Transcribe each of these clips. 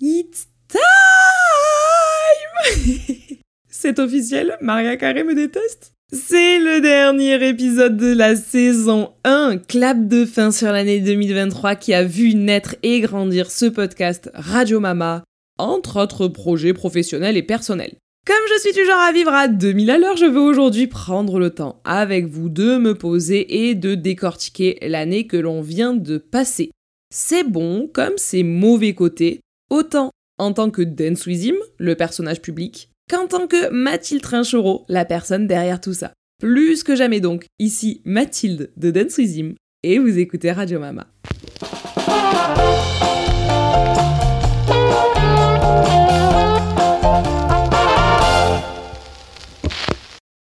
It's time C'est officiel, Maria Carré me déteste? C'est le dernier épisode de la saison 1, clap de fin sur l'année 2023 qui a vu naître et grandir ce podcast Radio Mama, entre autres projets professionnels et personnels. Comme je suis toujours à vivre à 2000 à l'heure, je veux aujourd'hui prendre le temps avec vous de me poser et de décortiquer l'année que l'on vient de passer. C'est bon comme c'est mauvais côté, autant en tant que Dance le personnage public, qu'en tant que Mathilde Trinchereau, la personne derrière tout ça. Plus que jamais donc, ici Mathilde de Dance et vous écoutez Radio Mama.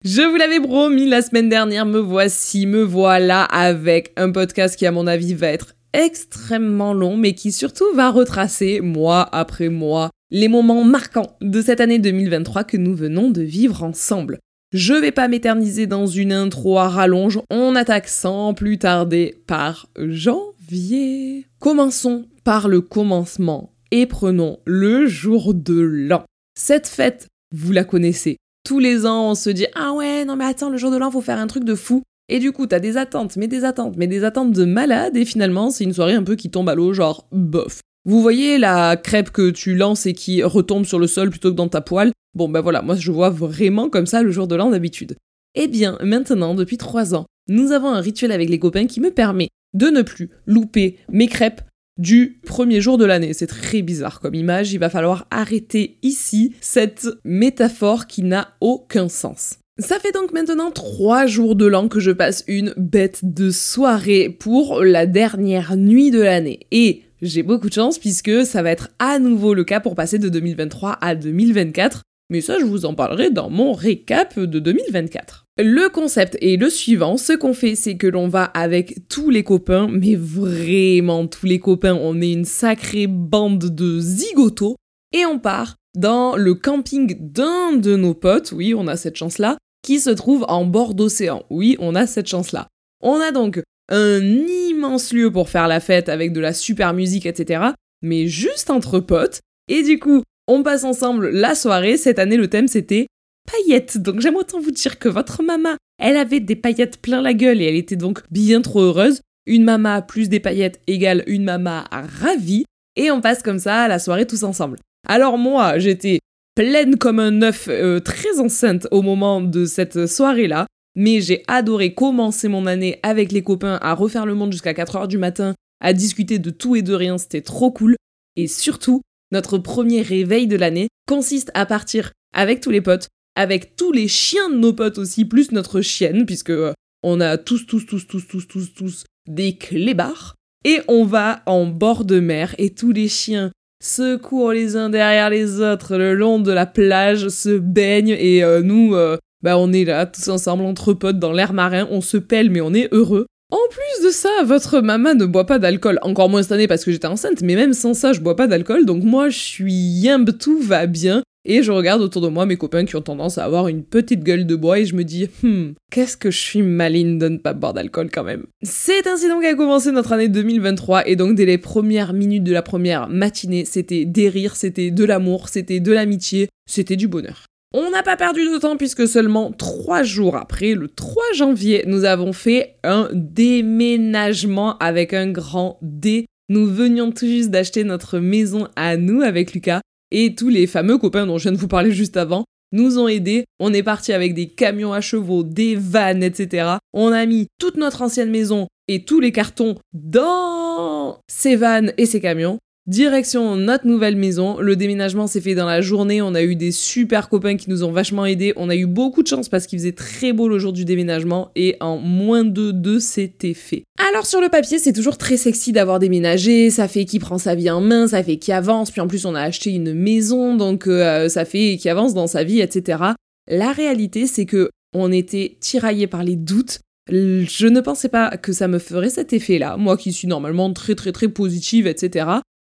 Je vous l'avais promis la semaine dernière, me voici, me voilà avec un podcast qui à mon avis va être extrêmement long, mais qui surtout va retracer, mois après mois, les moments marquants de cette année 2023 que nous venons de vivre ensemble. Je vais pas m'éterniser dans une intro à rallonge, on attaque sans plus tarder par janvier. Commençons par le commencement et prenons le jour de l'an. Cette fête, vous la connaissez. Tous les ans, on se dit Ah ouais, non mais attends, le jour de l'an, faut faire un truc de fou. Et du coup, t'as des attentes, mais des attentes, mais des attentes de malade, et finalement, c'est une soirée un peu qui tombe à l'eau, genre bof. Vous voyez la crêpe que tu lances et qui retombe sur le sol plutôt que dans ta poêle? Bon ben voilà, moi je vois vraiment comme ça le jour de l'an d'habitude. Eh bien, maintenant, depuis trois ans, nous avons un rituel avec les copains qui me permet de ne plus louper mes crêpes du premier jour de l'année. C'est très bizarre comme image, il va falloir arrêter ici cette métaphore qui n'a aucun sens. Ça fait donc maintenant trois jours de l'an que je passe une bête de soirée pour la dernière nuit de l'année. Et j'ai beaucoup de chance puisque ça va être à nouveau le cas pour passer de 2023 à 2024. Mais ça, je vous en parlerai dans mon récap de 2024. Le concept est le suivant. Ce qu'on fait, c'est que l'on va avec tous les copains, mais vraiment tous les copains. On est une sacrée bande de zigotos. Et on part dans le camping d'un de nos potes. Oui, on a cette chance-là qui se trouve en bord d'océan. Oui, on a cette chance-là. On a donc un immense lieu pour faire la fête avec de la super musique, etc. Mais juste entre potes. Et du coup, on passe ensemble la soirée. Cette année, le thème c'était paillettes. Donc j'aime autant vous dire que votre maman, elle avait des paillettes plein la gueule et elle était donc bien trop heureuse. Une mama plus des paillettes égale une mama ravie. Et on passe comme ça la soirée tous ensemble. Alors moi, j'étais pleine comme un œuf, euh, très enceinte au moment de cette soirée-là. Mais j'ai adoré commencer mon année avec les copains à refaire le monde jusqu'à 4h du matin, à discuter de tout et de rien, c'était trop cool. Et surtout, notre premier réveil de l'année consiste à partir avec tous les potes, avec tous les chiens de nos potes aussi, plus notre chienne, puisque euh, on a tous, tous, tous, tous, tous, tous, tous des clébards. Et on va en bord de mer et tous les chiens se courent les uns derrière les autres le long de la plage, se baignent et euh, nous, euh, bah on est là tous ensemble entre potes dans l'air marin, on se pèle mais on est heureux. En plus de ça, votre maman ne boit pas d'alcool, encore moins cette année parce que j'étais enceinte, mais même sans ça, je bois pas d'alcool, donc moi je suis yimbe, tout va bien. Et je regarde autour de moi mes copains qui ont tendance à avoir une petite gueule de bois et je me dis, hmm, qu'est-ce que je suis maline de ne pas boire d'alcool quand même. C'est ainsi donc qu'a commencé notre année 2023 et donc dès les premières minutes de la première matinée, c'était des rires, c'était de l'amour, c'était de l'amitié, c'était du bonheur. On n'a pas perdu de temps puisque seulement trois jours après, le 3 janvier, nous avons fait un déménagement avec un grand D. Nous venions tout juste d'acheter notre maison à nous avec Lucas et tous les fameux copains dont je viens de vous parler juste avant nous ont aidés. On est parti avec des camions à chevaux, des vannes, etc. On a mis toute notre ancienne maison et tous les cartons dans ces vannes et ces camions. Direction notre nouvelle maison. Le déménagement s'est fait dans la journée. On a eu des super copains qui nous ont vachement aidés. On a eu beaucoup de chance parce qu'il faisait très beau le jour du déménagement et en moins de deux, c'était fait. Alors sur le papier, c'est toujours très sexy d'avoir déménagé. Ça fait qui prend sa vie en main, ça fait qui avance. Puis en plus, on a acheté une maison, donc euh, ça fait qui avance dans sa vie, etc. La réalité, c'est que on était tiraillés par les doutes. Je ne pensais pas que ça me ferait cet effet-là, moi qui suis normalement très très très positive, etc.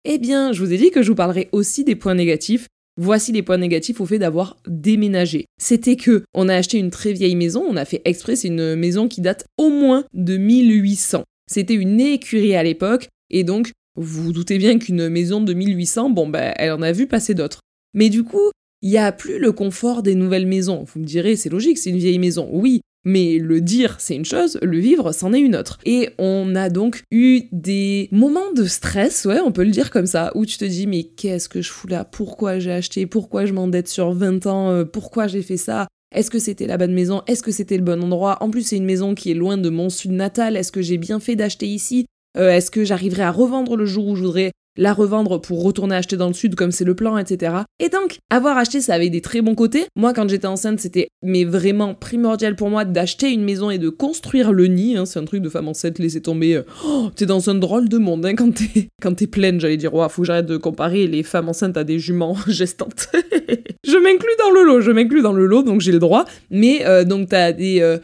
Eh bien, je vous ai dit que je vous parlerai aussi des points négatifs. Voici les points négatifs au fait d'avoir déménagé. C'était que on a acheté une très vieille maison, on a fait exprès, c'est une maison qui date au moins de 1800. C'était une écurie à l'époque, et donc vous doutez bien qu'une maison de 1800, bon ben elle en a vu passer d'autres. Mais du coup, il n'y a plus le confort des nouvelles maisons. Vous me direz, c'est logique, c'est une vieille maison. Oui, mais le dire, c'est une chose, le vivre, c'en est une autre. Et on a donc eu des moments de stress, ouais, on peut le dire comme ça, où tu te dis, mais qu'est-ce que je fous là? Pourquoi j'ai acheté? Pourquoi je m'endette sur 20 ans? Euh, Pourquoi j'ai fait ça? Est-ce que c'était la bonne maison? Est-ce que c'était le bon endroit? En plus, c'est une maison qui est loin de mon sud natal. Est-ce que j'ai bien fait d'acheter ici? Euh, Est-ce que j'arriverai à revendre le jour où je voudrais la revendre pour retourner acheter dans le sud comme c'est le plan, etc. Et donc, avoir acheté, ça avait des très bons côtés. Moi, quand j'étais enceinte, c'était mais vraiment primordial pour moi d'acheter une maison et de construire le nid. Hein. C'est un truc de femme enceinte, laisser tomber. Euh, oh, t'es dans un drôle de monde hein, quand t'es quand t'es pleine, j'allais dire. Ouais, faut que j'arrête de comparer les femmes enceintes à des juments gestantes. je m'inclus dans le lot, je m'inclus dans le lot, donc j'ai le droit. Mais euh, donc t'as des euh,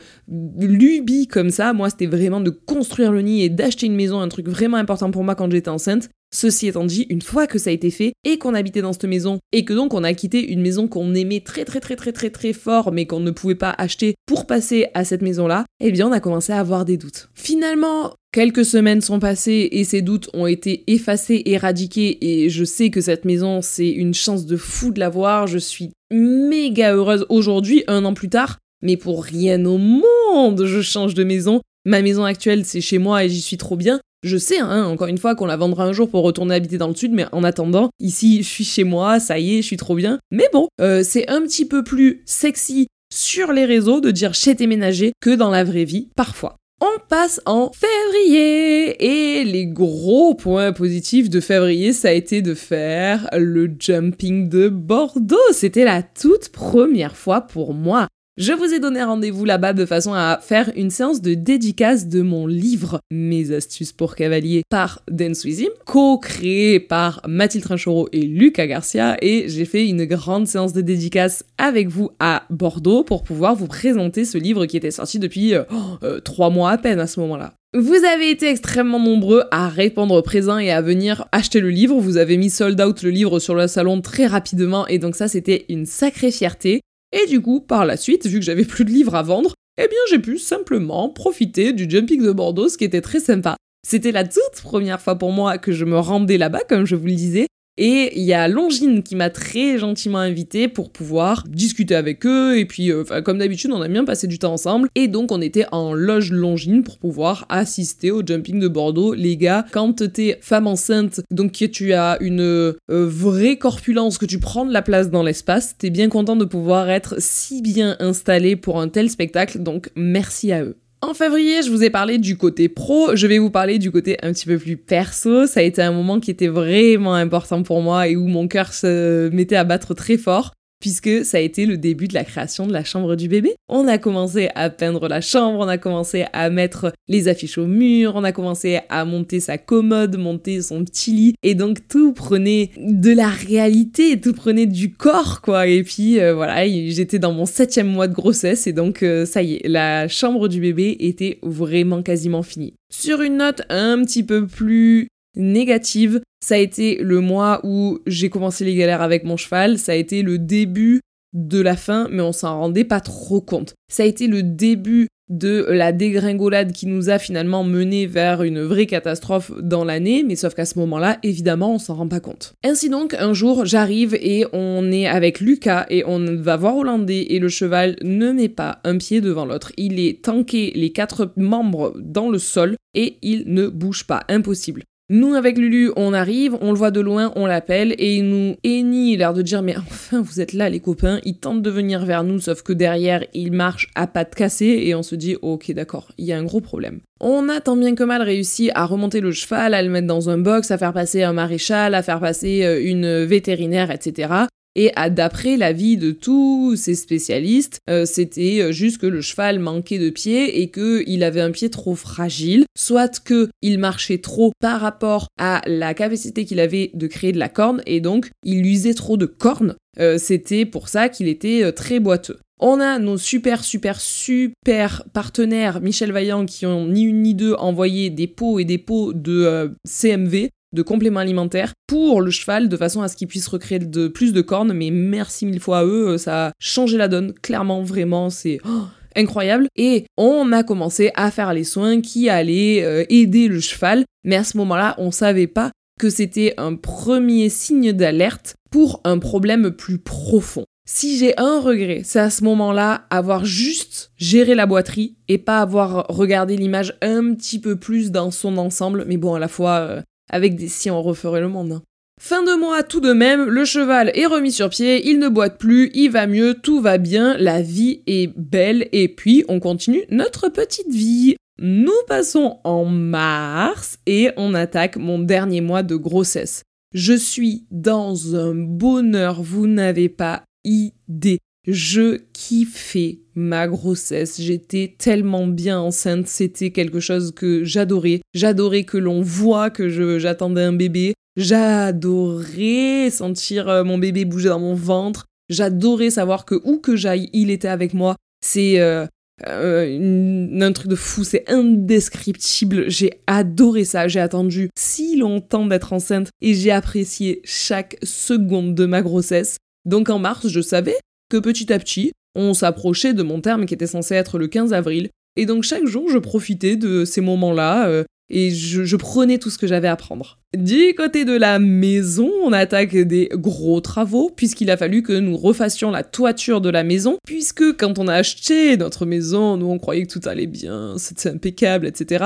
lubies comme ça. Moi, c'était vraiment de construire le nid et d'acheter une maison, un truc vraiment important pour moi quand j'étais enceinte. Ceci étant dit, une fois que ça a été fait et qu'on habitait dans cette maison et que donc on a quitté une maison qu'on aimait très très très très très très fort mais qu'on ne pouvait pas acheter pour passer à cette maison-là, eh bien on a commencé à avoir des doutes. Finalement, quelques semaines sont passées et ces doutes ont été effacés, éradiqués et je sais que cette maison c'est une chance de fou de l'avoir. Je suis méga heureuse aujourd'hui, un an plus tard, mais pour rien au monde je change de maison. Ma maison actuelle c'est chez moi et j'y suis trop bien. Je sais, hein, encore une fois, qu'on la vendra un jour pour retourner habiter dans le sud, mais en attendant, ici, je suis chez moi, ça y est, je suis trop bien. Mais bon, euh, c'est un petit peu plus sexy sur les réseaux de dire chez tes ménagers que dans la vraie vie, parfois. On passe en février et les gros points positifs de février, ça a été de faire le jumping de Bordeaux. C'était la toute première fois pour moi. Je vous ai donné rendez-vous là-bas de façon à faire une séance de dédicace de mon livre Mes astuces pour cavalier par Dance With co-créé par Mathilde Trinchero et Lucas Garcia et j'ai fait une grande séance de dédicace avec vous à Bordeaux pour pouvoir vous présenter ce livre qui était sorti depuis euh, euh, trois mois à peine à ce moment-là. Vous avez été extrêmement nombreux à répondre présent et à venir acheter le livre. Vous avez mis sold out le livre sur le salon très rapidement et donc ça c'était une sacrée fierté. Et du coup, par la suite, vu que j'avais plus de livres à vendre, eh bien j'ai pu simplement profiter du Jumping de Bordeaux, ce qui était très sympa. C'était la toute première fois pour moi que je me rendais là-bas, comme je vous le disais, et il y a Longine qui m'a très gentiment invité pour pouvoir discuter avec eux. Et puis, euh, comme d'habitude, on a bien passé du temps ensemble. Et donc, on était en loge Longine pour pouvoir assister au jumping de Bordeaux. Les gars, quand t'es femme enceinte, donc que tu as une euh, vraie corpulence, que tu prends de la place dans l'espace, t'es bien content de pouvoir être si bien installé pour un tel spectacle. Donc, merci à eux. En février, je vous ai parlé du côté pro, je vais vous parler du côté un petit peu plus perso. Ça a été un moment qui était vraiment important pour moi et où mon cœur se mettait à battre très fort puisque ça a été le début de la création de la chambre du bébé. On a commencé à peindre la chambre, on a commencé à mettre les affiches au mur, on a commencé à monter sa commode, monter son petit lit, et donc tout prenait de la réalité, tout prenait du corps, quoi. Et puis euh, voilà, j'étais dans mon septième mois de grossesse, et donc euh, ça y est, la chambre du bébé était vraiment quasiment finie. Sur une note un petit peu plus négative. Ça a été le mois où j'ai commencé les galères avec mon cheval, ça a été le début de la fin, mais on s'en rendait pas trop compte. Ça a été le début de la dégringolade qui nous a finalement mené vers une vraie catastrophe dans l'année, mais sauf qu'à ce moment-là, évidemment, on s'en rend pas compte. Ainsi donc, un jour, j'arrive et on est avec Lucas et on va voir Hollandais et le cheval ne met pas un pied devant l'autre. Il est tanké les quatre membres dans le sol et il ne bouge pas. Impossible. Nous, avec Lulu, on arrive, on le voit de loin, on l'appelle, et il nous hennit, l'air de dire Mais enfin, vous êtes là, les copains. Il tente de venir vers nous, sauf que derrière, il marche à pattes cassées, et on se dit Ok, d'accord, il y a un gros problème. On a tant bien que mal réussi à remonter le cheval, à le mettre dans un box, à faire passer un maréchal, à faire passer euh, une vétérinaire, etc. Et d'après l'avis de tous ces spécialistes, euh, c'était euh, juste que le cheval manquait de pied et qu'il avait un pied trop fragile, soit qu'il marchait trop par rapport à la capacité qu'il avait de créer de la corne et donc il usait trop de cornes. Euh, c'était pour ça qu'il était très boiteux. On a nos super, super, super partenaires, Michel Vaillant, qui ont ni une ni deux envoyé des pots et des pots de CMV de compléments alimentaires pour le cheval de façon à ce qu'il puisse recréer de plus de cornes. Mais merci mille fois à eux, euh, ça a changé la donne. Clairement, vraiment, c'est oh, incroyable. Et on a commencé à faire les soins qui allaient euh, aider le cheval. Mais à ce moment-là, on savait pas que c'était un premier signe d'alerte pour un problème plus profond. Si j'ai un regret, c'est à ce moment-là avoir juste géré la boiterie et pas avoir regardé l'image un petit peu plus dans son ensemble, mais bon, à la fois, euh, avec des si on referait le monde. Hein. Fin de mois tout de même, le cheval est remis sur pied, il ne boite plus, il va mieux, tout va bien, la vie est belle et puis on continue notre petite vie. Nous passons en mars et on attaque mon dernier mois de grossesse. Je suis dans un bonheur, vous n'avez pas idée. Je kiffais ma grossesse. J'étais tellement bien enceinte. C'était quelque chose que j'adorais. J'adorais que l'on voit que j'attendais un bébé. J'adorais sentir euh, mon bébé bouger dans mon ventre. J'adorais savoir que où que j'aille, il était avec moi. C'est euh, euh, un truc de fou, c'est indescriptible. J'ai adoré ça. J'ai attendu si longtemps d'être enceinte et j'ai apprécié chaque seconde de ma grossesse. Donc en mars, je savais que petit à petit, on s'approchait de mon terme qui était censé être le 15 avril. Et donc chaque jour, je profitais de ces moments-là et je, prenais tout ce que j'avais à prendre. Du côté de la maison, on attaque des gros travaux, puisqu'il a fallu que nous refassions la toiture de la maison, puisque quand on a acheté notre maison, nous on croyait que tout allait bien, c'était impeccable, etc.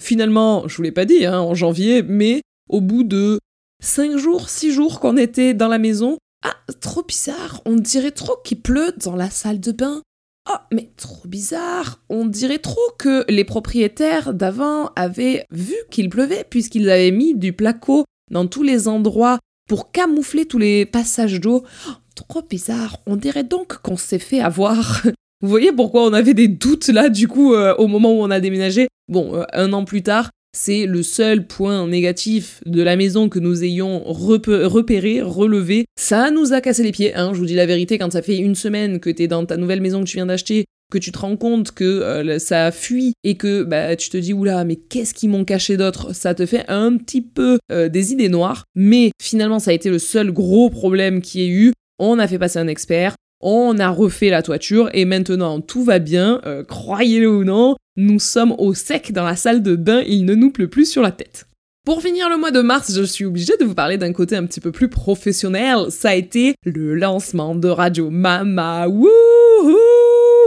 Finalement, je vous l'ai pas dit, hein, en janvier, mais au bout de 5 jours, 6 jours qu'on était dans la maison, ah, trop bizarre, on dirait trop qu'il pleut dans la salle de bain. Oh, mais trop bizarre. On dirait trop que les propriétaires d'avant avaient vu qu'il pleuvait puisqu'ils avaient mis du placo dans tous les endroits pour camoufler tous les passages d'eau. Oh, trop bizarre. On dirait donc qu'on s'est fait avoir. Vous voyez pourquoi on avait des doutes là du coup euh, au moment où on a déménagé? Bon, euh, un an plus tard, c'est le seul point négatif de la maison que nous ayons repéré, relevé. Ça nous a cassé les pieds, hein, je vous dis la vérité, quand ça fait une semaine que t'es dans ta nouvelle maison que tu viens d'acheter, que tu te rends compte que euh, ça fuit et que bah, tu te dis oula mais qu'est-ce qu'ils m'ont caché d'autre? Ça te fait un petit peu euh, des idées noires mais finalement ça a été le seul gros problème qui ait eu. On a fait passer un expert on a refait la toiture et maintenant tout va bien, euh, croyez-le ou non, nous sommes au sec dans la salle de bain, il ne nous pleut plus sur la tête. Pour finir le mois de mars, je suis obligée de vous parler d'un côté un petit peu plus professionnel. Ça a été le lancement de Radio Mama. Wouhou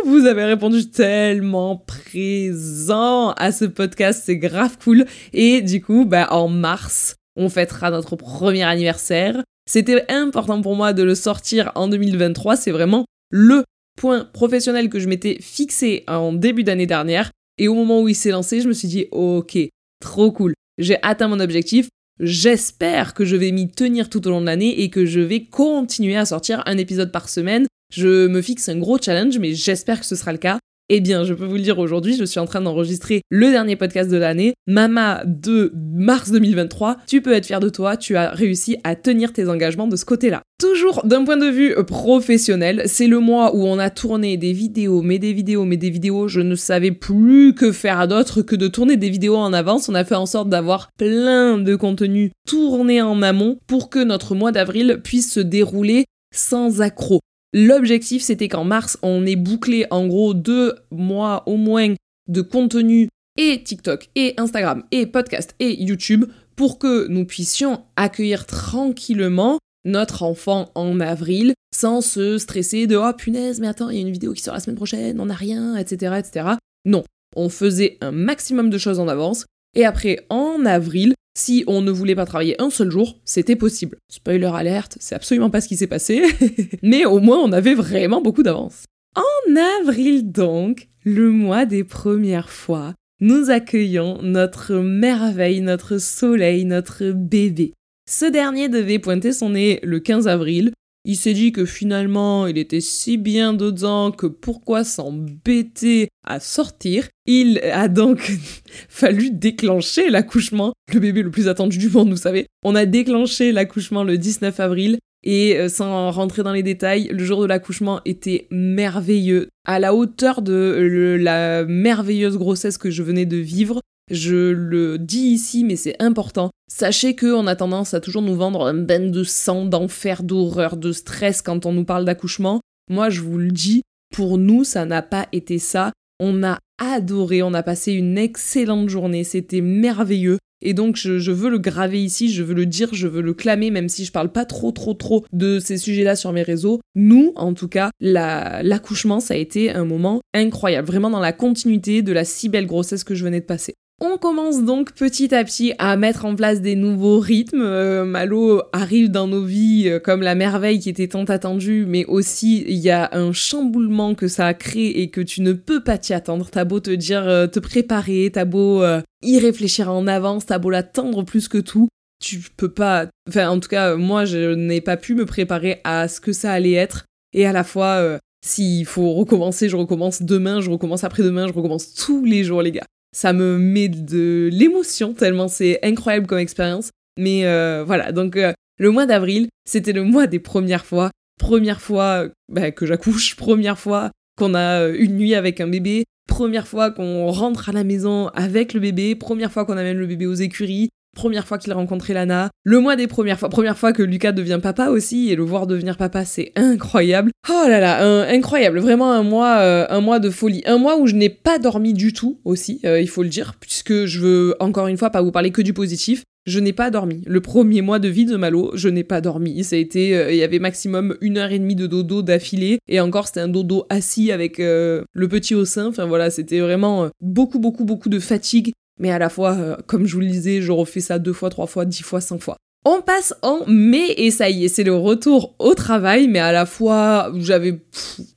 Vous avez répondu tellement présent à ce podcast, c'est grave cool. Et du coup, bah, en mars, on fêtera notre premier anniversaire. C'était important pour moi de le sortir en 2023. C'est vraiment le point professionnel que je m'étais fixé en début d'année dernière. Et au moment où il s'est lancé, je me suis dit, ok, trop cool. J'ai atteint mon objectif. J'espère que je vais m'y tenir tout au long de l'année et que je vais continuer à sortir un épisode par semaine. Je me fixe un gros challenge, mais j'espère que ce sera le cas. Eh bien, je peux vous le dire aujourd'hui, je suis en train d'enregistrer le dernier podcast de l'année, Mama de mars 2023. Tu peux être fier de toi, tu as réussi à tenir tes engagements de ce côté-là. Toujours d'un point de vue professionnel, c'est le mois où on a tourné des vidéos, mais des vidéos, mais des vidéos, je ne savais plus que faire d'autre que de tourner des vidéos en avance. On a fait en sorte d'avoir plein de contenus tournés en amont pour que notre mois d'avril puisse se dérouler sans accroc. L'objectif, c'était qu'en mars, on ait bouclé en gros deux mois au moins de contenu et TikTok et Instagram et podcast et YouTube pour que nous puissions accueillir tranquillement notre enfant en avril sans se stresser de oh punaise mais attends il y a une vidéo qui sort la semaine prochaine on n'a rien etc etc non on faisait un maximum de choses en avance et après en avril si on ne voulait pas travailler un seul jour, c'était possible. Spoiler alerte, c'est absolument pas ce qui s'est passé, mais au moins on avait vraiment beaucoup d'avance. En avril donc, le mois des premières fois, nous accueillons notre merveille, notre soleil, notre bébé. Ce dernier devait pointer son nez le 15 avril, il s'est dit que finalement il était si bien dedans que pourquoi s'embêter à sortir. Il a donc fallu déclencher l'accouchement, le bébé le plus attendu du monde, vous savez. On a déclenché l'accouchement le 19 avril et euh, sans rentrer dans les détails, le jour de l'accouchement était merveilleux, à la hauteur de la merveilleuse grossesse que je venais de vivre. Je le dis ici, mais c'est important. Sachez qu'on a tendance à toujours nous vendre un bain de sang, d'enfer, d'horreur, de stress quand on nous parle d'accouchement. Moi, je vous le dis, pour nous, ça n'a pas été ça. On a adoré, on a passé une excellente journée, c'était merveilleux. Et donc je, veux le graver ici, je veux le dire, je veux le clamer, même si je parle pas trop trop trop de ces sujets-là sur mes réseaux. Nous, en tout cas, l'accouchement, ça a été un moment incroyable, vraiment dans la continuité de la si belle grossesse que je venais de passer. On commence donc petit à petit à mettre en place des nouveaux rythmes. Euh, Malo arrive dans nos vies euh, comme la merveille qui était tant attendue, mais aussi il y a un chamboulement que ça a créé et que tu ne peux pas t'y attendre. T'as beau te dire, euh, te préparer, t'as beau y réfléchir en avance, t'as beau l'attendre plus que tout. Tu peux pas. Enfin, en tout cas, moi, je n'ai pas pu me préparer à ce que ça allait être. Et à la fois, s'il faut recommencer, je recommence demain, je recommence après-demain, je recommence tous les jours, les gars ça me met de l'émotion tellement c'est incroyable comme expérience. Mais euh, voilà, donc euh, le mois d'avril, c'était le mois des premières fois. Première fois bah, que j'accouche, première fois qu'on a euh, une nuit avec un bébé, première fois qu'on rentre à la maison avec le bébé, première fois qu'on amène le bébé aux écuries, première fois qu'il a rencontré Lana, le mois des premières fois, première fois que Lucas devient papa aussi, et le voir devenir papa, c'est incroyable. Oh là là, incroyable, vraiment un mois, euh, un mois de folie, un mois où je n'ai pas dormi du tout aussi, euh, il faut le dire, puisque je veux encore une fois pas vous parler que du positif. Je n'ai pas dormi. Le premier mois de vie de Malo, je n'ai pas dormi. Ça a été, euh, il y avait maximum une heure et demie de dodo d'affilée, et encore c'était un dodo assis avec le petit au sein. Enfin voilà, c'était vraiment beaucoup, beaucoup, beaucoup de fatigue mais à la fois, euh, comme je vous le disais, je refais ça deux fois, trois fois, dix fois, cinq fois. On passe en mai et ça y est, c'est le retour au travail, mais à la fois, j'avais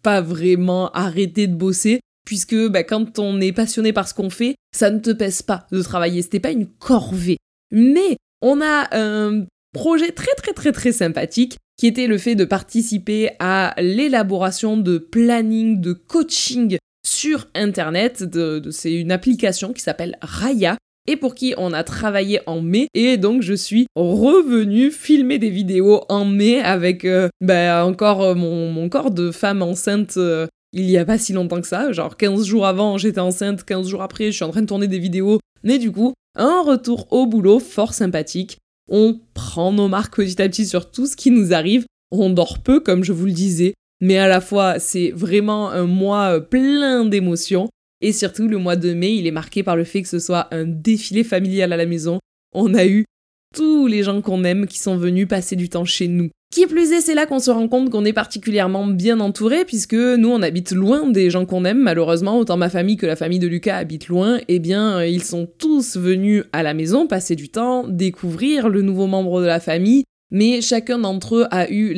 pas vraiment arrêté de bosser, puisque bah, quand on est passionné par ce qu'on fait, ça ne te pèse pas de travailler, c'était pas une corvée. Mais on a un projet très très très très sympathique qui était le fait de participer à l'élaboration de planning, de coaching sur Internet. C'est une application qui s'appelle Raya et pour qui on a travaillé en mai. Et donc je suis revenue filmer des vidéos en mai avec euh, bah, encore euh, mon, corps de femme enceinte. Euh, il y a pas si longtemps que ça, genre 15 jours avant j'étais enceinte, 15 jours après je suis en train de tourner des vidéos, mais du coup, un retour au boulot fort sympathique. On prend nos marques petit à petit sur tout ce qui nous arrive, on dort peu comme je vous le disais, mais à la fois c'est vraiment un mois euh, plein d'émotions. Et surtout, le mois de mai, il est marqué par le fait que ce soit un défilé familial à la maison. On a eu tous les gens qu'on aime qui sont venus passer du temps chez nous. Qui plus est, c'est là qu'on se rend compte qu'on est particulièrement bien entouré, puisque nous, on habite loin des gens qu'on aime, malheureusement, autant ma famille que la famille de Lucas habite loin, eh bien, ils sont tous venus à la maison passer du temps, découvrir le nouveau membre de la famille, mais chacun d'entre eux a eu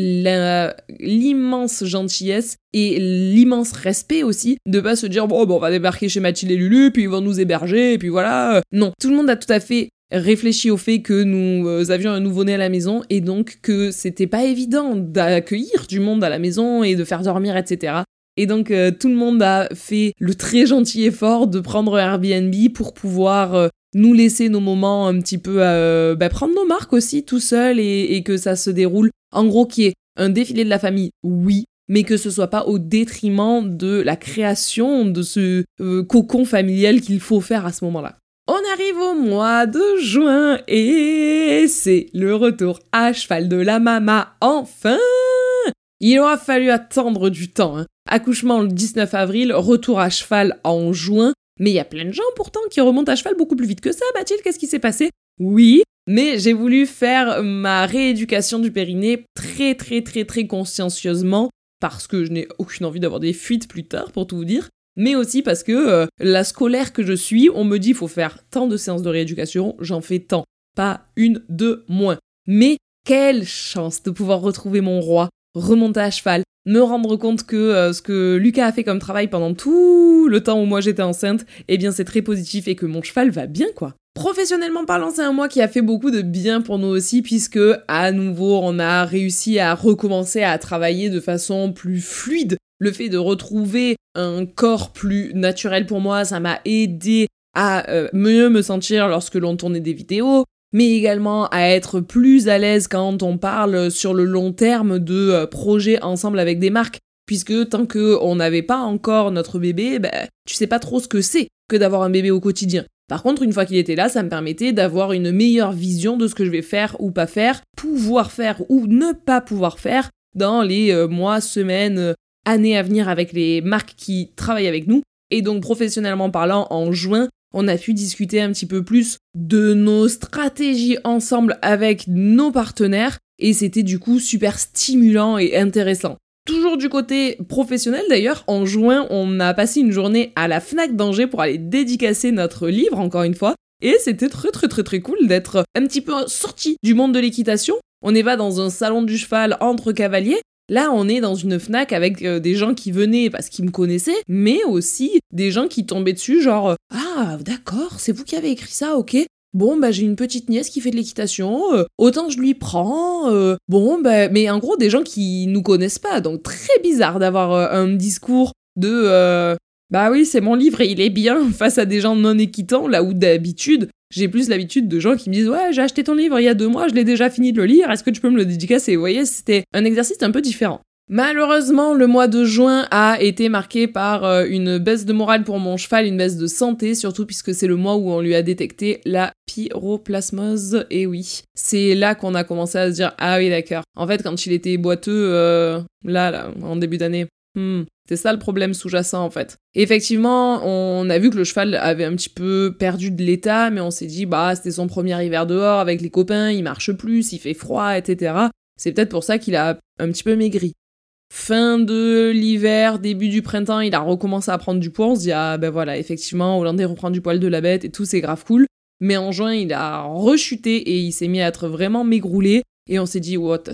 l'immense gentillesse et l'immense respect aussi de pas se dire bon, bon on va débarquer chez Mathilde et Lulu puis ils vont nous héberger et puis voilà. Non. Tout le monde a tout à fait réfléchi au fait que nous euh, avions un nouveau-né à la maison et donc que c'était pas évident d'accueillir du monde à la maison et de faire dormir etc et donc euh, tout le monde a fait le très gentil effort de prendre Airbnb pour pouvoir euh, nous laisser nos moments un petit peu, euh, bah, prendre nos marques aussi tout seul et, que ça se déroule. En gros, qui est un défilé de la famille, oui, mais que ce soit pas au détriment de la création de ce euh, cocon familial qu'il faut faire à ce moment-là. On arrive au mois de juin et c'est le retour à cheval de la mama enfin Il aura fallu attendre du temps. Hein. Accouchement le 19 avril, retour à cheval en juin. Mais il y a plein de gens pourtant qui remontent à cheval beaucoup plus vite que ça, Mathilde, qu'est-ce qui s'est passé? Oui, mais j'ai voulu faire ma rééducation du périnée très très très très consciencieusement parce que je n'ai aucune envie d'avoir des fuites plus tard pour tout vous dire, mais aussi parce que euh, la scolaire que je suis, on me dit faut faire tant de séances de rééducation, j'en fais tant, pas une, deux, moins. Mais quelle chance de pouvoir retrouver mon roi, remonter à cheval, me rendre compte que euh, ce que Lucas a fait comme travail pendant tout le temps où moi j'étais enceinte, eh bien c'est très positif et que mon cheval va bien quoi. Professionnellement parlant, c'est un mois qui a fait beaucoup de bien pour nous aussi, puisque à nouveau, on a réussi à recommencer à travailler de façon plus fluide. Le fait de retrouver un corps plus naturel pour moi, ça m'a aidé à euh, mieux me sentir lorsque l'on tournait des vidéos, mais également à être plus à l'aise quand on parle sur le long terme de euh, projets ensemble avec des marques. Puisque tant qu'on n'avait pas encore notre bébé, ben, tu sais pas trop ce que c'est que d'avoir un bébé au quotidien. Par contre, une fois qu'il était là, ça me permettait d'avoir une meilleure vision de ce que je vais faire ou pas faire, pouvoir faire ou ne pas pouvoir faire dans les euh, mois, semaines, euh, années à venir avec les marques qui travaillent avec nous. Et donc professionnellement parlant, en juin, on a pu discuter un petit peu plus de nos stratégies ensemble avec nos partenaires et c'était du coup super stimulant et intéressant. Toujours du côté professionnel d'ailleurs, en juin, on a passé une journée à la Fnac d'Angers pour aller dédicacer notre livre, encore une fois. Et c'était très très très très cool d'être un petit peu sorti du monde de l'équitation. On n'est pas dans un salon du cheval entre cavaliers, Là, on est dans une Fnac avec euh, des gens qui venaient parce qu'ils me connaissaient, mais aussi des gens qui tombaient dessus, genre Ah, d'accord, c'est vous qui avez écrit ça, ok. Bon, bah j'ai une petite nièce qui fait de l'équitation, euh, autant je lui prends. Euh, bon, bah, mais en gros, des gens qui nous connaissent pas, donc très bizarre d'avoir un discours de Bah oui, c'est mon livre et il est bien face à des gens non équitants, là où d'habitude, j'ai plus l'habitude de gens qui me disent Ouais, j'ai acheté ton livre il y a deux mois, je l'ai déjà fini de le lire, est-ce que tu peux me le dédicacer? Vous voyez, c'était un exercice un peu différent. Malheureusement, le mois de juin a été marqué par euh, une baisse de morale pour mon cheval, une baisse de santé, surtout puisque c'est le mois où on lui a détecté la pyroplasmose. Et oui, c'est là qu'on a commencé à se dire ah oui d'accord. En fait, quand il était boiteux, euh, là, là, en début d'année, hmm, c'est ça le problème sous-jacent en fait. effectivement, on a vu que le cheval avait un petit peu perdu de l'état, mais on s'est dit, bah c'était son premier hiver dehors avec les copains, il marche plus, il fait froid, etc. C'est peut-être pour ça qu'il a un petit peu maigri. Fin de l'hiver, début du printemps, il a recommencé à prendre du poids. On se dit, ah ben voilà, effectivement, Hollandais reprend du poil de la bête et tout, c'est grave cool. Mais en juin, il a rechuté et il s'est mis à être vraiment maigroulé. Et on s'est dit, what,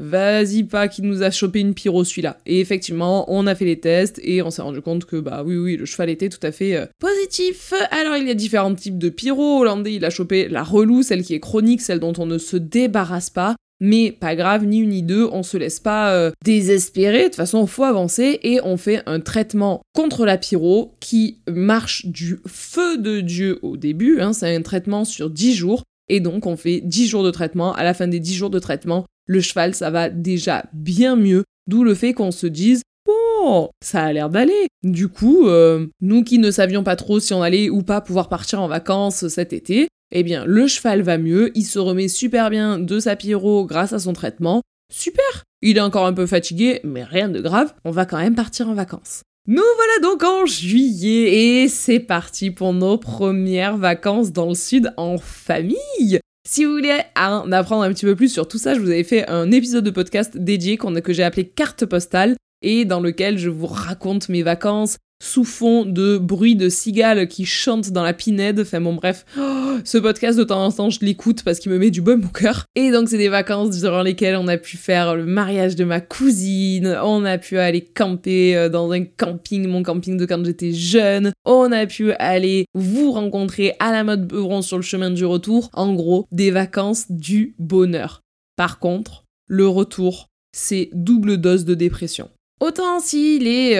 vas-y pas qu'il nous a chopé une pyro celui-là. Et effectivement, on a fait les tests et on s'est rendu compte que bah oui oui, le cheval était tout à fait euh, positif. Alors il y a différents types de pyro. Hollandais, il a chopé la relou, celle qui est chronique, celle dont on ne se débarrasse pas. Mais pas grave, ni une ni deux, on se laisse pas euh, désespérer, de toute façon, faut avancer et on fait un traitement contre la pyro qui marche du feu de Dieu au début, hein, c'est un traitement sur 10 jours, et donc on fait 10 jours de traitement, à la fin des 10 jours de traitement, le cheval, ça va déjà bien mieux, d'où le fait qu'on se dise Bon, ça a l'air d'aller. Du coup, euh, nous qui ne savions pas trop si on allait ou pas pouvoir partir en vacances cet été, eh bien, le cheval va mieux, il se remet super bien de sa pyro grâce à son traitement. Super Il est encore un peu fatigué, mais rien de grave, on va quand même partir en vacances. Nous voilà donc en juillet et c'est parti pour nos premières vacances dans le sud en famille. Si vous voulez en apprendre un petit peu plus sur tout ça, je vous avais fait un épisode de podcast dédié que j'ai appelé Carte postale et dans lequel je vous raconte mes vacances, sous fond de bruit de cigales qui chantent dans la pinède. Enfin bon bref, ce podcast de temps en temps je l'écoute parce qu'il me met du bon au cœur. Et donc c'est des vacances durant lesquelles on a pu faire le mariage de ma cousine, on a pu aller camper euh, dans un camping, mon camping de quand j'étais jeune, on a pu aller vous rencontrer à la mode Beuvron sur le chemin du retour. En gros, des vacances du bonheur. Par contre, le retour, c'est double dose de dépression. Autant si les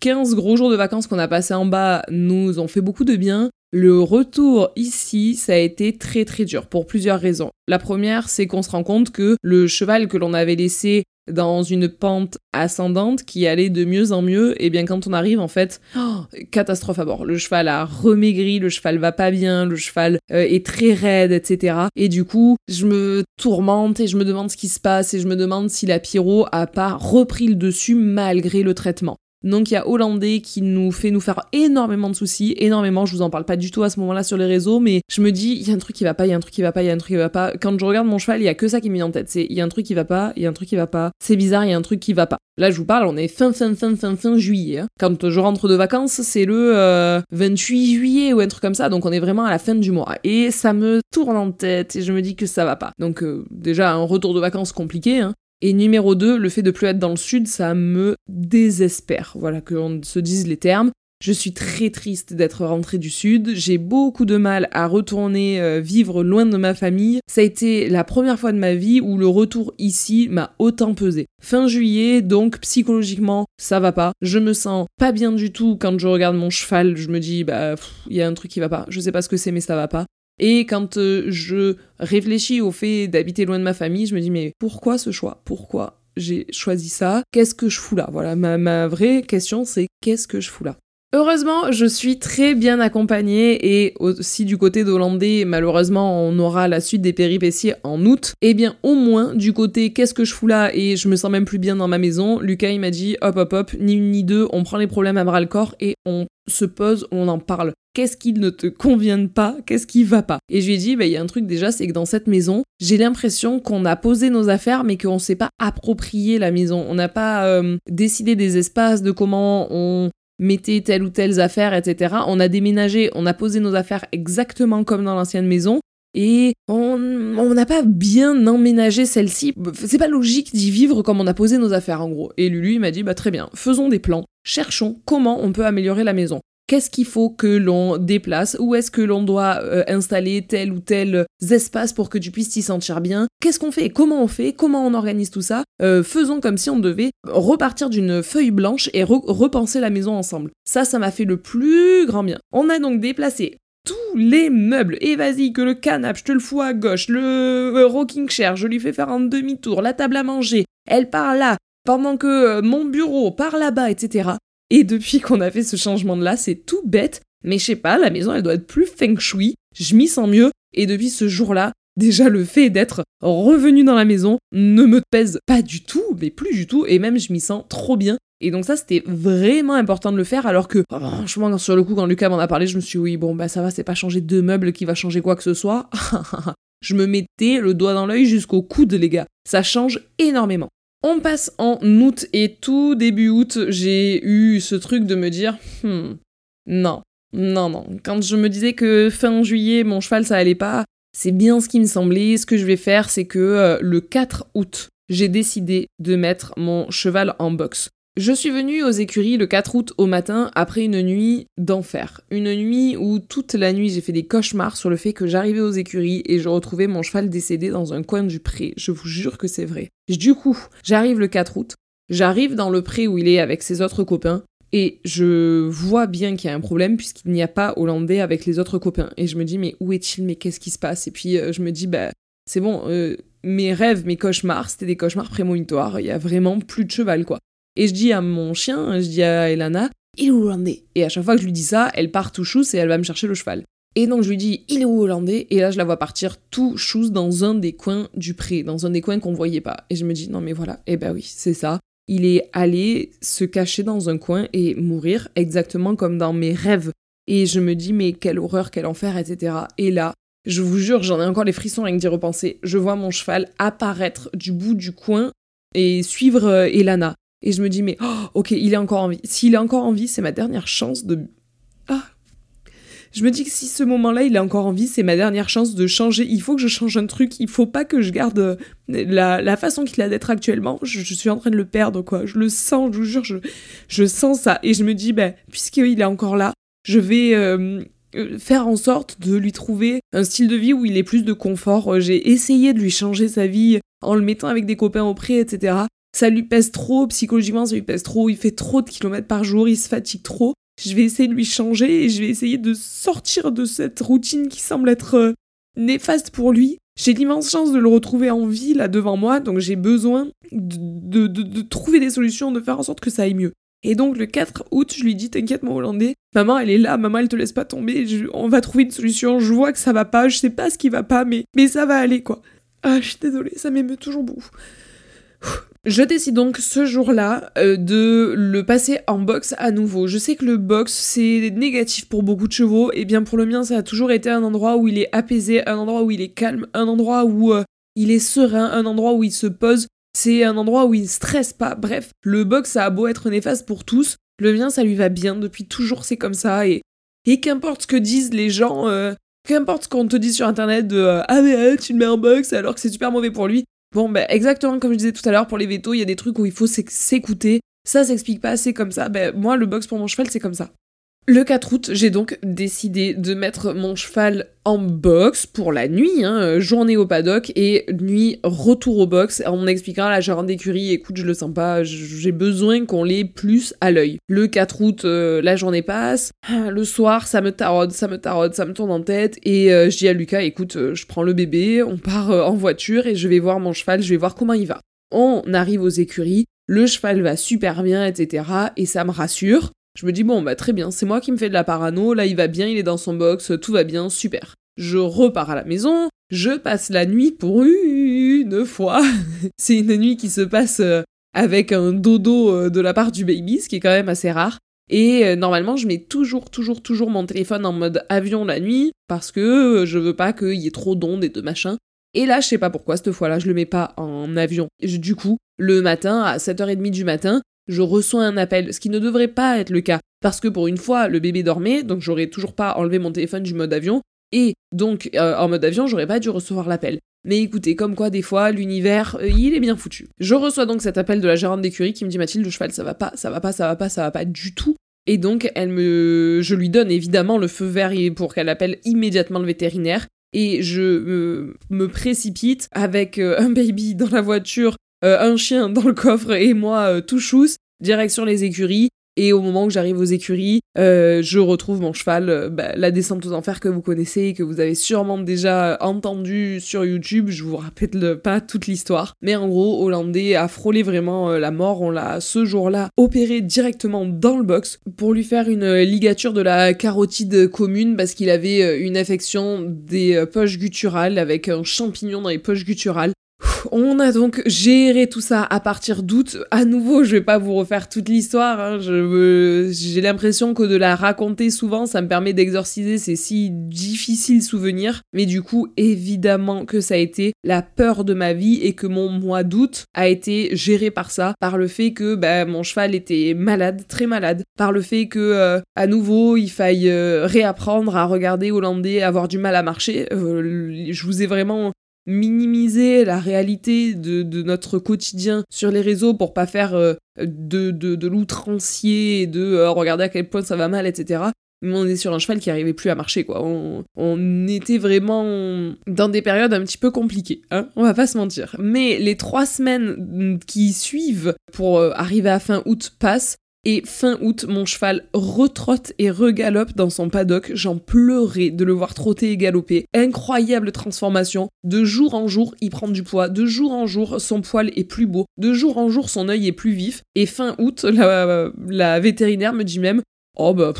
15 euh, gros jours de vacances qu'on a passés en bas nous ont fait beaucoup de bien, le retour ici, ça a été très très dur pour plusieurs raisons. La première, c'est qu'on se rend compte que le cheval que l'on avait laissé dans une pente ascendante qui allait de mieux en mieux, et bien quand on arrive en fait, oh, catastrophe à bord. Le cheval a remaigri, le cheval va pas bien, le cheval euh, est très raide, etc. Et du coup, je me tourmente et je me demande ce qui se passe et je me demande si la pyro a pas repris le dessus malgré le traitement. Donc il y a Hollandais qui nous fait nous faire énormément de soucis, énormément. Je vous en parle pas du tout à ce moment-là sur les réseaux, mais je me dis il y a un truc qui va pas, il y a un truc qui va pas, il y a un truc qui va pas. Quand je regarde mon cheval, il y a que ça qui me vient en tête. C'est il y a un truc qui va pas, il y a un truc qui va pas. C'est bizarre, il y a un truc qui va pas. Là, je vous parle, on est fin fin fin fin fin juillet. Hein. Quand je rentre de vacances, c'est le 28 euh, juillet ou un truc comme ça, donc on est vraiment à la fin du mois. Et ça me tourne en tête et je me dis que ça va pas. Donc euh, déjà un retour de vacances compliqué, hein. Et numéro 2, le fait de plus être dans le sud, ça me désespère. Voilà, qu'on se dise les termes. Je suis très triste d'être rentrée du sud. J'ai beaucoup de mal à retourner euh, vivre loin de ma famille. Ça a été la première fois de ma vie où le retour ici m'a autant pesé. Fin juillet, donc psychologiquement, ça va pas. Je me sens pas bien du tout quand je regarde mon cheval. Je me dis, bah, il y a un truc qui va pas. Je sais pas ce que c'est, mais ça va pas. Et quand euh, je réfléchis au fait d'habiter loin de ma famille, je me dis mais pourquoi ce choix? Pourquoi j'ai choisi ça? Qu'est-ce que je fous là? Voilà, ma, vraie question c'est qu'est-ce que je fous là? Heureusement, je suis très bien accompagnée et aussi du côté d'Hollandais, malheureusement, on aura la suite des péripéties en août. Eh bien, au moins, du côté qu'est-ce que je fous là et je me sens même plus bien dans ma maison, Lucas il m'a dit hop hop hop, ni une ni deux, on prend les problèmes à bras le corps et on se pose, on en parle. Qu'est-ce qui ne te convient pas? Qu'est-ce qui va pas? Et je lui ai dit, bah, il y a un truc déjà, c'est que dans cette maison, j'ai l'impression qu'on a posé nos affaires, mais qu'on ne s'est pas approprié la maison. On n'a pas euh, décidé des espaces, de comment on mettait telle ou telle affaire, etc. On a déménagé, on a posé nos affaires exactement comme dans l'ancienne maison. Et on n'a pas bien emménagé celle-ci. C'est pas logique d'y vivre comme on a posé nos affaires en gros. Et Lulu il m'a dit bah très bien, faisons des plans, cherchons comment on peut améliorer la maison. Qu'est-ce qu'il faut que l'on déplace? Où est-ce que l'on doit euh, installer tel ou tel espace pour que tu puisses t'y sentir bien? Qu'est-ce qu'on fait? Comment on fait? Comment on organise tout ça? Euh, Faisons comme si on devait repartir d'une feuille blanche et repenser la maison ensemble. Ça, ça m'a fait le plus grand bien. On a donc déplacé tous les meubles. Et vas-y, que le canapé, je te le fous à gauche, le euh, rocking chair, je lui fais faire un demi-tour, la table à manger, elle part là, pendant que mon bureau part là-bas, etc. Et depuis qu'on a fait ce changement de là, c'est tout bête, mais je sais pas, la maison elle doit être plus feng shui, je m'y sens mieux, et depuis ce jour-là, déjà le fait d'être revenu dans la maison ne me pèse pas du tout, mais plus du tout, et même je m'y sens trop bien. Et donc ça c'était vraiment important de le faire alors que franchement sur le coup quand Lucas m'en a parlé je me suis dit oui bon bah ça va c'est pas changer deux meubles qui va changer quoi que ce soit. je me mettais le doigt dans l'œil jusqu'au coude les gars. Ça change énormément. On passe en août et tout début août, j'ai eu ce truc de me dire hmm, non, non, non. Quand je me disais que fin juillet, mon cheval, ça allait pas, c'est bien ce qui me semblait. Ce que je vais faire, c'est que euh, le 4 août, j'ai décidé de mettre mon cheval en boxe. Je suis venue aux écuries le 4 août au matin après une nuit d'enfer. Une nuit où toute la nuit j'ai fait des cauchemars sur le fait que j'arrivais aux écuries et je retrouvais mon cheval décédé dans un coin du pré. Je vous jure que c'est vrai. Du coup, j'arrive le 4 août, j'arrive dans le pré où il est avec ses autres copains et je vois bien qu'il y a un problème puisqu'il n'y a pas Hollandais avec les autres copains. Et je me dis mais où est-il? Mais qu'est-ce qui se passe? Et puis euh, je me dis bah c'est bon, euh, mes rêves, mes cauchemars, c'était des cauchemars prémonitoires. Il y a vraiment plus de cheval quoi. Et je dis à mon chien, je dis à Elana, il est Hollandais Et à chaque fois que je lui dis ça, elle part tout chousse et elle va me chercher le cheval. Et donc je lui dis, il est où Hollandais Et là je la vois partir tout chousse dans un des coins du pré, dans un des coins qu'on voyait pas. Et je me dis, non mais voilà, eh ben oui, c'est ça. Il est allé se cacher dans un coin et mourir exactement comme dans mes rêves. Et je me dis, mais quelle horreur, quel enfer, etc. Et là, je vous jure, j'en ai encore les frissons rien que d'y repenser. Je vois mon cheval apparaître du bout du coin et suivre euh, Elana. Et je me dis, mais oh, ok, il est encore en vie. S'il est encore en vie, c'est ma dernière chance de. Ah Je me dis que si ce moment-là, il est encore en vie, c'est ma dernière chance de changer. Il faut que je change un truc. Il faut pas que je garde euh, la, façon qu'il a d'être actuellement. Je, suis en train de le perdre, quoi. Je le sens, je vous jure, je, je sens ça. Et je me dis, ben, puisqu'il est encore là, je vais. Euh, euh, faire en sorte de lui trouver un style de vie où il ait plus de confort. J'ai essayé de lui changer sa vie en le mettant avec des copains auprès, etc ça lui pèse trop, psychologiquement ça lui pèse trop, il fait trop de kilomètres par jour, il se fatigue trop. Je vais essayer de lui changer et je vais essayer de sortir de cette routine qui semble être euh, néfaste pour lui. J'ai l'immense chance de le retrouver en vie là devant moi, donc j'ai besoin de, de, trouver des solutions, de faire en sorte que ça aille mieux. Et donc le 4 août, je lui dis T'inquiète, mon Hollandais, maman elle est là, maman elle te laisse pas tomber, on va trouver une solution, je vois que ça va pas, je sais pas ce qui va pas, mais, mais ça va aller quoi. Ah, je suis désolée, ça m'émeut toujours beaucoup. Je décide donc ce jour-là euh, de le passer en box à nouveau. Je sais que le box c'est négatif pour beaucoup de chevaux, et bien pour le mien ça a toujours été un endroit où il est apaisé, un endroit où il est calme, un endroit où euh, il est serein, un endroit où il se pose, c'est un endroit où il stresse pas. Bref, le box ça a beau être néfaste pour tous, le mien ça lui va bien. Depuis toujours c'est comme ça. Et qu'importe ce que disent les gens, euh, qu'importe ce qu'on te dit sur internet de ah mais tu le mets en box alors que c'est super mauvais pour lui, Bon, ben exactement comme je disais tout à l'heure, pour les vétos, il y a des trucs où il faut s'écouter. Ça s'explique pas assez comme ça. Ben, moi, le box pour mon cheval, c'est comme ça. Le 4 août, j'ai donc décidé de mettre mon cheval en box pour la nuit, hein, journée au paddock et nuit retour au box en expliquant à la gérante d'écurie écoute, je le sens pas, j'ai besoin qu'on l'ait plus à l'œil. Le 4 août, euh, la journée passe, ah, le soir, ça me taraude, ça me taraude, ça me tourne en tête et euh, je dis à Lucas écoute, euh, je prends le bébé, on part en voiture et je vais voir mon cheval, je vais voir comment il va. On arrive aux écuries, le cheval va super bien, etc. et ça me rassure. Je me dis bon bah très bien, c'est moi qui me fais de la parano, là il va bien, il est dans son box, tout va bien, super. Je repars à la maison, je passe la nuit pour une fois. c'est une nuit qui se passe euh, avec un dodo euh, de la part du baby, ce qui est quand même assez rare. Et euh, normalement, je mets toujours, toujours, toujours mon téléphone en mode avion la nuit parce que je veux pas qu'il y ait trop d'ondes et de machin. Et là, je sais pas pourquoi, cette fois-là, je le mets pas en avion. Du coup, le matin, à 7h30 du matin, je reçois un appel, ce qui ne devrait pas être le cas. Parce que pour une fois, le bébé dormait, donc j'aurais toujours pas enlevé mon téléphone du mode avion. Et donc, euh, en mode avion, j'aurais pas dû recevoir l'appel. Mais écoutez, comme quoi, des fois, l'univers, euh, il est bien foutu. Je reçois donc cet appel de la gérante d'écurie qui me dit Mathilde, le cheval, ça va pas, ça va pas, ça va pas, ça va pas du tout. Et donc, elle me, je lui donne évidemment le feu vert pour qu'elle appelle immédiatement le vétérinaire et je me, précipite avec euh, un baby dans la voiture, euh, un chien dans le coffre et moi euh, tout chousse, direction les écuries. Et au moment où j'arrive aux écuries, je retrouve mon cheval, bah, la descente aux enfers que vous connaissez et que vous avez sûrement déjà entendu sur YouTube. Je vous rappelle pas toute l'histoire. Mais en gros, Hollandais a frôlé vraiment la mort. On l'a ce jour-là opéré directement dans le box pour lui faire une ligature de la carotide commune parce qu'il avait une infection des poches gutturales avec un champignon dans les poches gutturales. On a donc géré tout ça à partir d'août. À nouveau, je vais pas vous refaire toute l'histoire. Hein. J'ai l'impression que de la raconter souvent, ça me permet d'exorciser ces si difficiles souvenirs. Mais du coup, évidemment que ça a été la peur de ma vie et que mon mois d'août a été géré par ça, par le fait que bah, mon cheval était malade, très malade, par le fait que euh, à nouveau il faille euh, réapprendre à regarder hollandais, avoir du mal à marcher. Euh, je vous ai vraiment minimiser la réalité de, notre quotidien sur les réseaux pour pas faire euh, de, de, l'outrancier et de euh, regarder à quel point ça va mal, etc. Mais on est sur un cheval qui arrivait plus à marcher, quoi. On, on était vraiment dans des périodes un petit peu compliquées, hein, on va pas se mentir. Mais les trois semaines qui suivent pour euh, arriver à fin août passent, et fin août, mon cheval retrotte et regalope dans son paddock. J'en pleurais de le voir trotter et galoper. Incroyable transformation. De jour en jour, il prend du poids. De jour en jour, son poil est plus beau. De jour en jour, son œil est plus vif. Et fin août, la, vétérinaire me dit même Oh bah,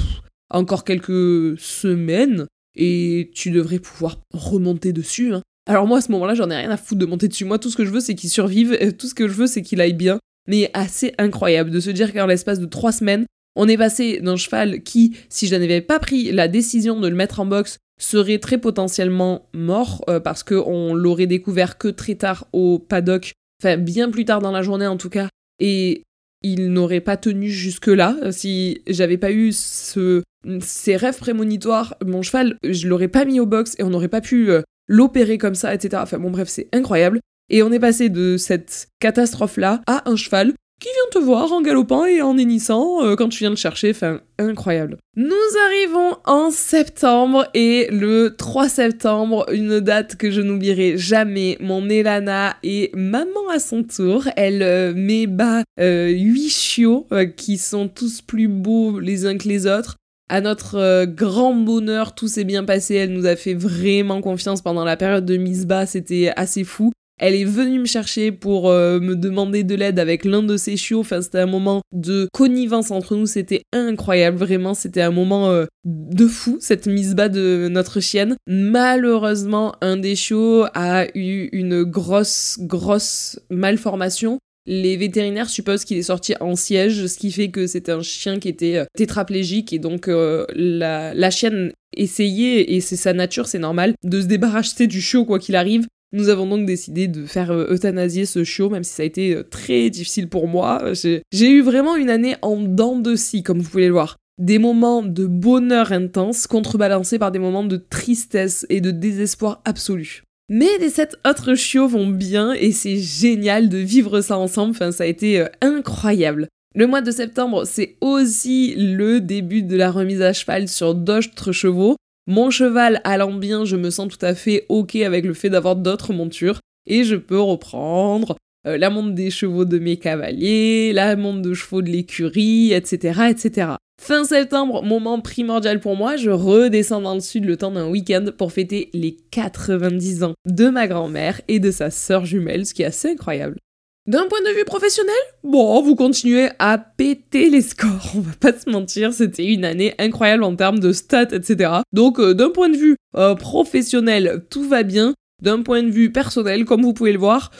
encore quelques semaines et tu devrais pouvoir remonter dessus. Hein. Alors moi à ce moment-là j'en ai rien à foutre de monter dessus. Moi tout ce que je veux c'est qu'il survive, tout ce que je veux c'est qu'il aille bien mais assez incroyable de se dire qu'en l'espace de trois semaines, on est passé d'un cheval qui, si je n'avais pas pris la décision de le mettre en boxe, serait très potentiellement mort euh, parce qu'on l'aurait découvert que très tard au paddock, enfin bien plus tard dans la journée en tout cas, et il n'aurait pas tenu jusque-là. Si j'avais pas eu ce, ces rêves prémonitoires, mon cheval, je l'aurais pas mis au box et on n'aurait pas pu euh, l'opérer comme ça, etc. Enfin bon bref, c'est incroyable. Et on est passé de cette catastrophe-là à un cheval qui vient te voir en galopant et en hennissant euh, quand tu viens le chercher, enfin incroyable. Nous arrivons en septembre et le 3 septembre, une date que je n'oublierai jamais, mon Elana et maman à son tour, elle euh, met bas euh, huit chiots qui sont tous plus beaux les uns que les autres. À notre grand bonheur, tout s'est bien passé. Elle nous a fait vraiment confiance pendant la période de mise bas, c'était assez fou. Elle est venue me chercher pour euh, me demander de l'aide avec l'un de ses chiots. Enfin, c'était un moment de connivence entre nous. C'était incroyable. Vraiment, c'était un moment euh, de fou, cette mise bas de notre chienne. Malheureusement, un des chiots a eu une grosse, grosse malformation. Les vétérinaires supposent qu'il est sorti en siège, ce qui fait que c'est un chien qui était euh, tétraplégique et donc la, la chienne essayait, et c'est sa nature, c'est normal, de se débarrasser du chiot quoi qu'il arrive. Nous avons donc décidé de faire euh, euthanasier ce chiot, même si ça a été euh, très difficile pour moi. J'ai eu vraiment une année en dents de scie, comme vous pouvez le voir. Des moments de bonheur intense contrebalancés par des moments de tristesse et de désespoir absolu. Mais les sept autres chiots vont bien et c'est génial de vivre ça ensemble, enfin ça a été euh, incroyable. Le mois de septembre, c'est aussi le début de la remise à cheval sur d'autres chevaux. Mon cheval allant bien, je me sens tout à fait ok avec le fait d'avoir d'autres montures et je peux reprendre euh, la montre des chevaux de mes cavaliers, la montre de chevaux de l'écurie, etc., etc. Fin septembre, moment primordial pour moi, je redescends dans le sud le temps d'un week-end pour fêter les 90 ans de ma grand-mère et de sa sœur jumelle, ce qui est assez incroyable. D'un point de vue professionnel, bon, vous continuez à péter les scores, on va pas se mentir, c'était une année incroyable en termes de stats, etc. Donc euh, d'un point de vue euh, professionnel, tout va bien. D'un point de vue personnel, comme vous pouvez le voir,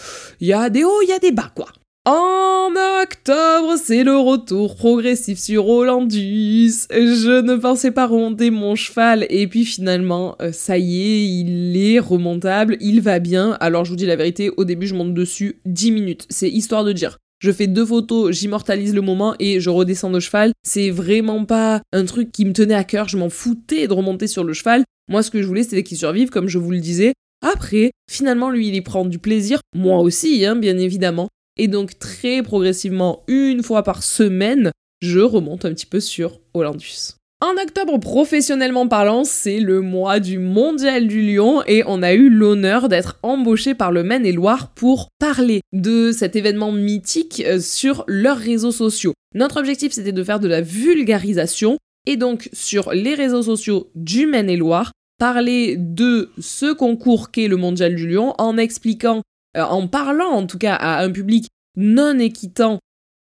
il y a des hauts, il y a des bas, quoi. En octobre, c'est le retour progressif sur Hollandus. Je ne pensais pas remonter mon cheval et puis finalement, euh, ça y est, il est remontable, il va bien. Alors je vous dis la vérité, au début je monte dessus 10 minutes. C'est histoire de dire. Je fais deux photos, j'immortalise le moment et je redescends de cheval. C'est vraiment pas un truc qui me tenait à cœur, je m'en foutais de remonter sur le cheval. Moi ce que je voulais c'était qu'il survive, comme je vous le disais. Après, finalement, lui, il y prend du plaisir, moi aussi, hein, bien évidemment. Et donc très progressivement, une fois par semaine, je remonte un petit peu sur Hollandus. En octobre, professionnellement parlant, c'est le mois du Mondial du Lion et on a eu l'honneur d'être embauché par le Maine-et-Loire pour parler de cet événement mythique euh, sur leurs réseaux sociaux. Notre objectif, c'était de faire de la vulgarisation et donc sur les réseaux sociaux du Maine-et-Loire, parler de ce concours qu'est le Mondial du Lion en expliquant en parlant en tout cas à un public non équitant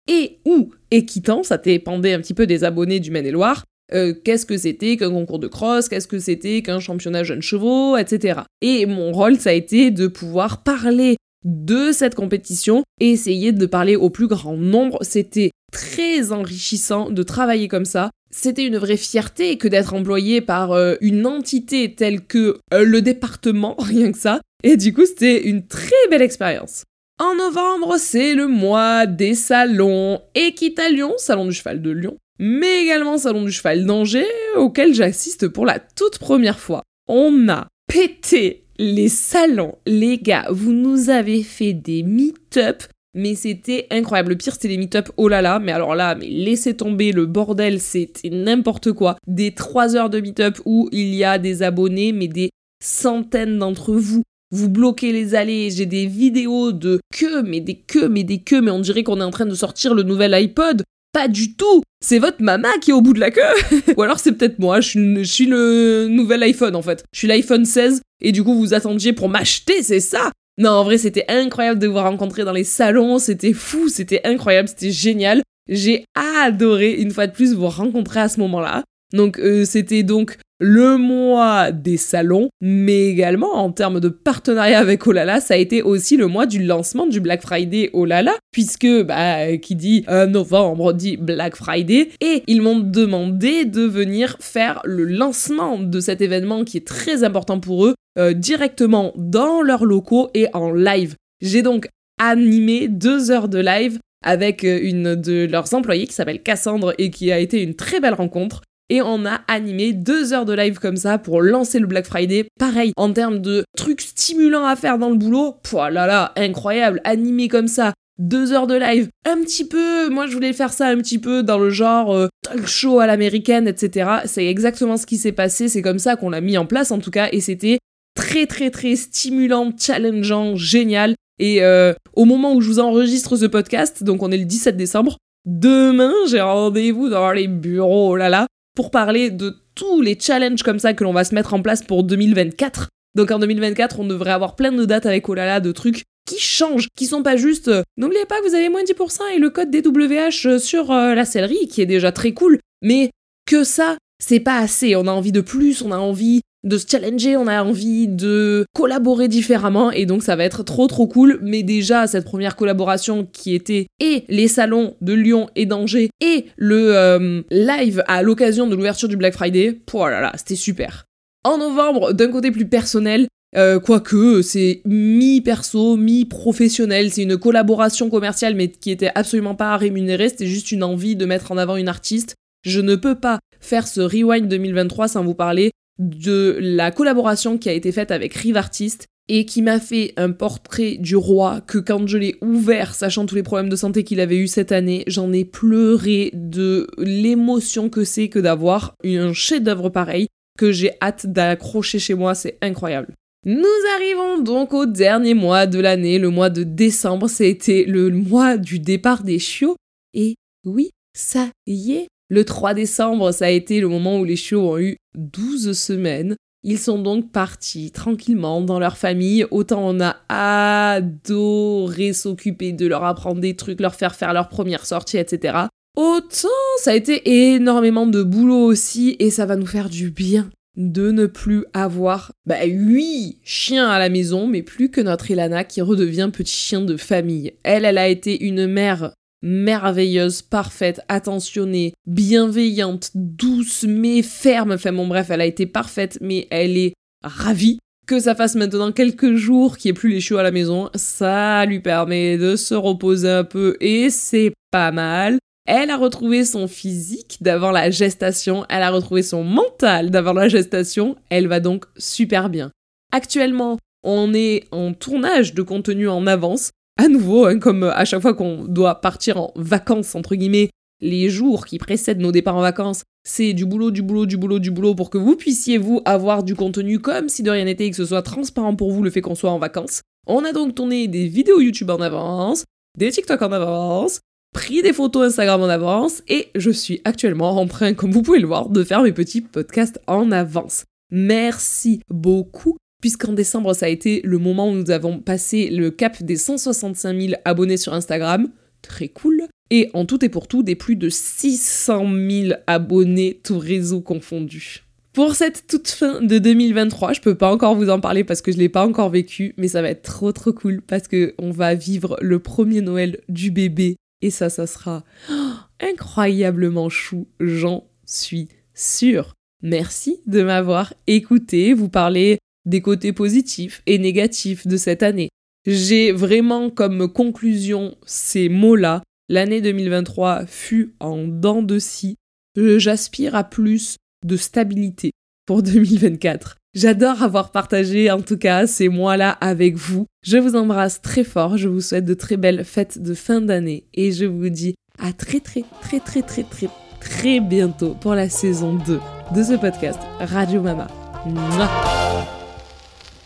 et ou équitant, ça dépendait un petit peu des abonnés du Maine-et-Loire, euh, qu'est-ce que c'était qu'un concours de cross, qu'est-ce que c'était qu'un championnat jeunes chevaux, etc. Et mon rôle, ça a été de pouvoir parler de cette compétition et essayer de parler au plus grand nombre. C'était très enrichissant de travailler comme ça. C'était une vraie fierté que d'être employé par euh, une entité telle que le département, rien que ça, et du coup, c'était une très belle expérience. En novembre, c'est le mois des salons Équitalion, salon du cheval de Lyon, mais également salon du cheval d'Angers, auquel j'assiste pour la toute première fois. On a pété les salons, les gars, vous nous avez fait des meet-up, mais c'était incroyable. Le pire, c'était les meet-up, oh là là, mais alors là, mais laissez tomber le bordel, c'était n'importe quoi. Des 3 heures de meet-up où il y a des abonnés, mais des centaines d'entre vous vous bloquez les allées, j'ai des vidéos de queues, mais des queues, mais des queues, mais on dirait qu'on est en train de sortir le nouvel iPod. Pas du tout C'est votre maman qui est au bout de la queue Ou alors c'est peut-être moi, je suis, le nouvel iPhone en fait. Je suis l'iPhone 16 et du coup vous attendiez pour m'acheter, c'est ça? Non, en vrai c'était incroyable de vous rencontrer dans les salons, c'était fou, c'était incroyable, c'était génial. J'ai adoré une fois de plus vous rencontrer à ce moment-là. Donc euh, c'était donc le mois des salons, mais également en termes de partenariat avec Olala, ça a été aussi le mois du lancement du Black Friday Olala, puisque bah, qui dit euh, novembre dit Black Friday, et ils m'ont demandé de venir faire le lancement de cet événement qui est très important pour eux, euh, directement dans leurs locaux et en live. J'ai donc animé deux heures de live avec une de leurs employés qui s'appelle Cassandre et qui a été une très belle rencontre et on a animé deux heures de live comme ça pour lancer le Black Friday. Pareil, en termes de trucs stimulants à faire dans le boulot, pouah là là, incroyable, animé comme ça. Deux heures de live, un petit peu, moi je voulais faire ça un petit peu dans le genre euh, talk show à l'américaine, etc. C'est exactement ce qui s'est passé, c'est comme ça qu'on l'a mis en place en tout cas, et c'était très très très stimulant, challengeant, génial. Et euh, au moment où je vous enregistre ce podcast, donc on est le 17 décembre, demain j'ai rendez-vous dans les bureaux, oh là là, pour parler de tous les challenges comme ça que l'on va se mettre en place pour 2024. Donc en 2024, on devrait avoir plein de dates avec Olala, de trucs qui changent, qui sont pas juste euh, n'oubliez pas que vous avez moins 10% et le code DWH euh, sur euh, la sellerie, qui est déjà très cool, mais que ça, c'est pas assez. On a envie de plus, on a envie de se challenger, on a envie de collaborer différemment et donc ça va être trop trop cool. Mais déjà, cette première collaboration qui était et les salons de Lyon et d'Angers et le euh, live à l'occasion de l'ouverture du Black Friday, oh là là, c'était super. En novembre, d'un côté plus personnel, euh, quoique c'est mi-perso, mi-professionnel, c'est une collaboration commerciale mais qui était absolument pas rémunérée, c'était juste une envie de mettre en avant une artiste. Je ne peux pas faire ce Rewind 2023 sans vous parler de la collaboration qui a été faite avec Rive Artist et qui m'a fait un portrait du roi que quand je l'ai ouvert, sachant tous les problèmes de santé qu'il avait eu cette année, j'en ai pleuré de l'émotion que c'est que d'avoir un chef-d'œuvre pareil que j'ai hâte d'accrocher chez moi, c'est incroyable. Nous arrivons donc au dernier mois de l'année, le mois de décembre, c'était le mois du départ des chiots. Et oui, ça y est, le 3 décembre, ça a été le moment où les chiots ont eu 12 semaines. Ils sont donc partis tranquillement dans leur famille. Autant on a adoré s'occuper de leur apprendre des trucs, leur faire faire leur première sortie, etc. Autant ça a été énormément de boulot aussi et ça va nous faire du bien de ne plus avoir bah, huit chiens à la maison, mais plus que notre Ilana qui redevient petit chien de famille. Elle, elle a été une mère merveilleuse, parfaite, attentionnée, bienveillante, douce, mais ferme. Enfin bon bref, elle a été parfaite, mais elle est ravie que ça fasse maintenant quelques jours qu'il n'y ait plus les chiots à la maison. Ça lui permet de se reposer un peu et c'est pas mal. Elle a retrouvé son physique d'avant la gestation, elle a retrouvé son mental d'avant la gestation, elle va donc super bien. Actuellement, on est en tournage de contenu en avance. À nouveau, hein, comme à chaque fois qu'on doit partir en vacances, entre guillemets, les jours qui précèdent nos départs en vacances, c'est du boulot, du boulot, du boulot, du boulot pour que vous puissiez, vous, avoir du contenu comme si de rien n'était et que ce soit transparent pour vous le fait qu'on soit en vacances. On a donc tourné des vidéos YouTube en avance, des TikTok en avance, pris des photos Instagram en avance et je suis actuellement en train, comme vous pouvez le voir, de faire mes petits podcasts en avance. Merci beaucoup puisqu'en décembre, ça a été le moment où nous avons passé le cap des 165 000 abonnés sur Instagram. Très cool. Et en tout et pour tout, des plus de 600 000 abonnés, tout réseau confondu. Pour cette toute fin de 2023, je peux pas encore vous en parler parce que je l'ai pas encore vécu, mais ça va être trop trop cool parce que on va vivre le premier Noël du bébé et ça, ça sera incroyablement chou, j'en suis sûre. Merci de m'avoir écouté, vous parler des côtés positifs et négatifs de cette année. J'ai vraiment comme conclusion ces mots-là. L'année 2023 fut en dents de scie. J'aspire à plus de stabilité pour 2024. J'adore avoir partagé en tout cas ces mois-là avec vous. Je vous embrasse très fort, je vous souhaite de très belles fêtes de fin d'année et je vous dis à très très très très très très très bientôt pour la saison 2 de ce podcast Radio Mama.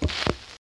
you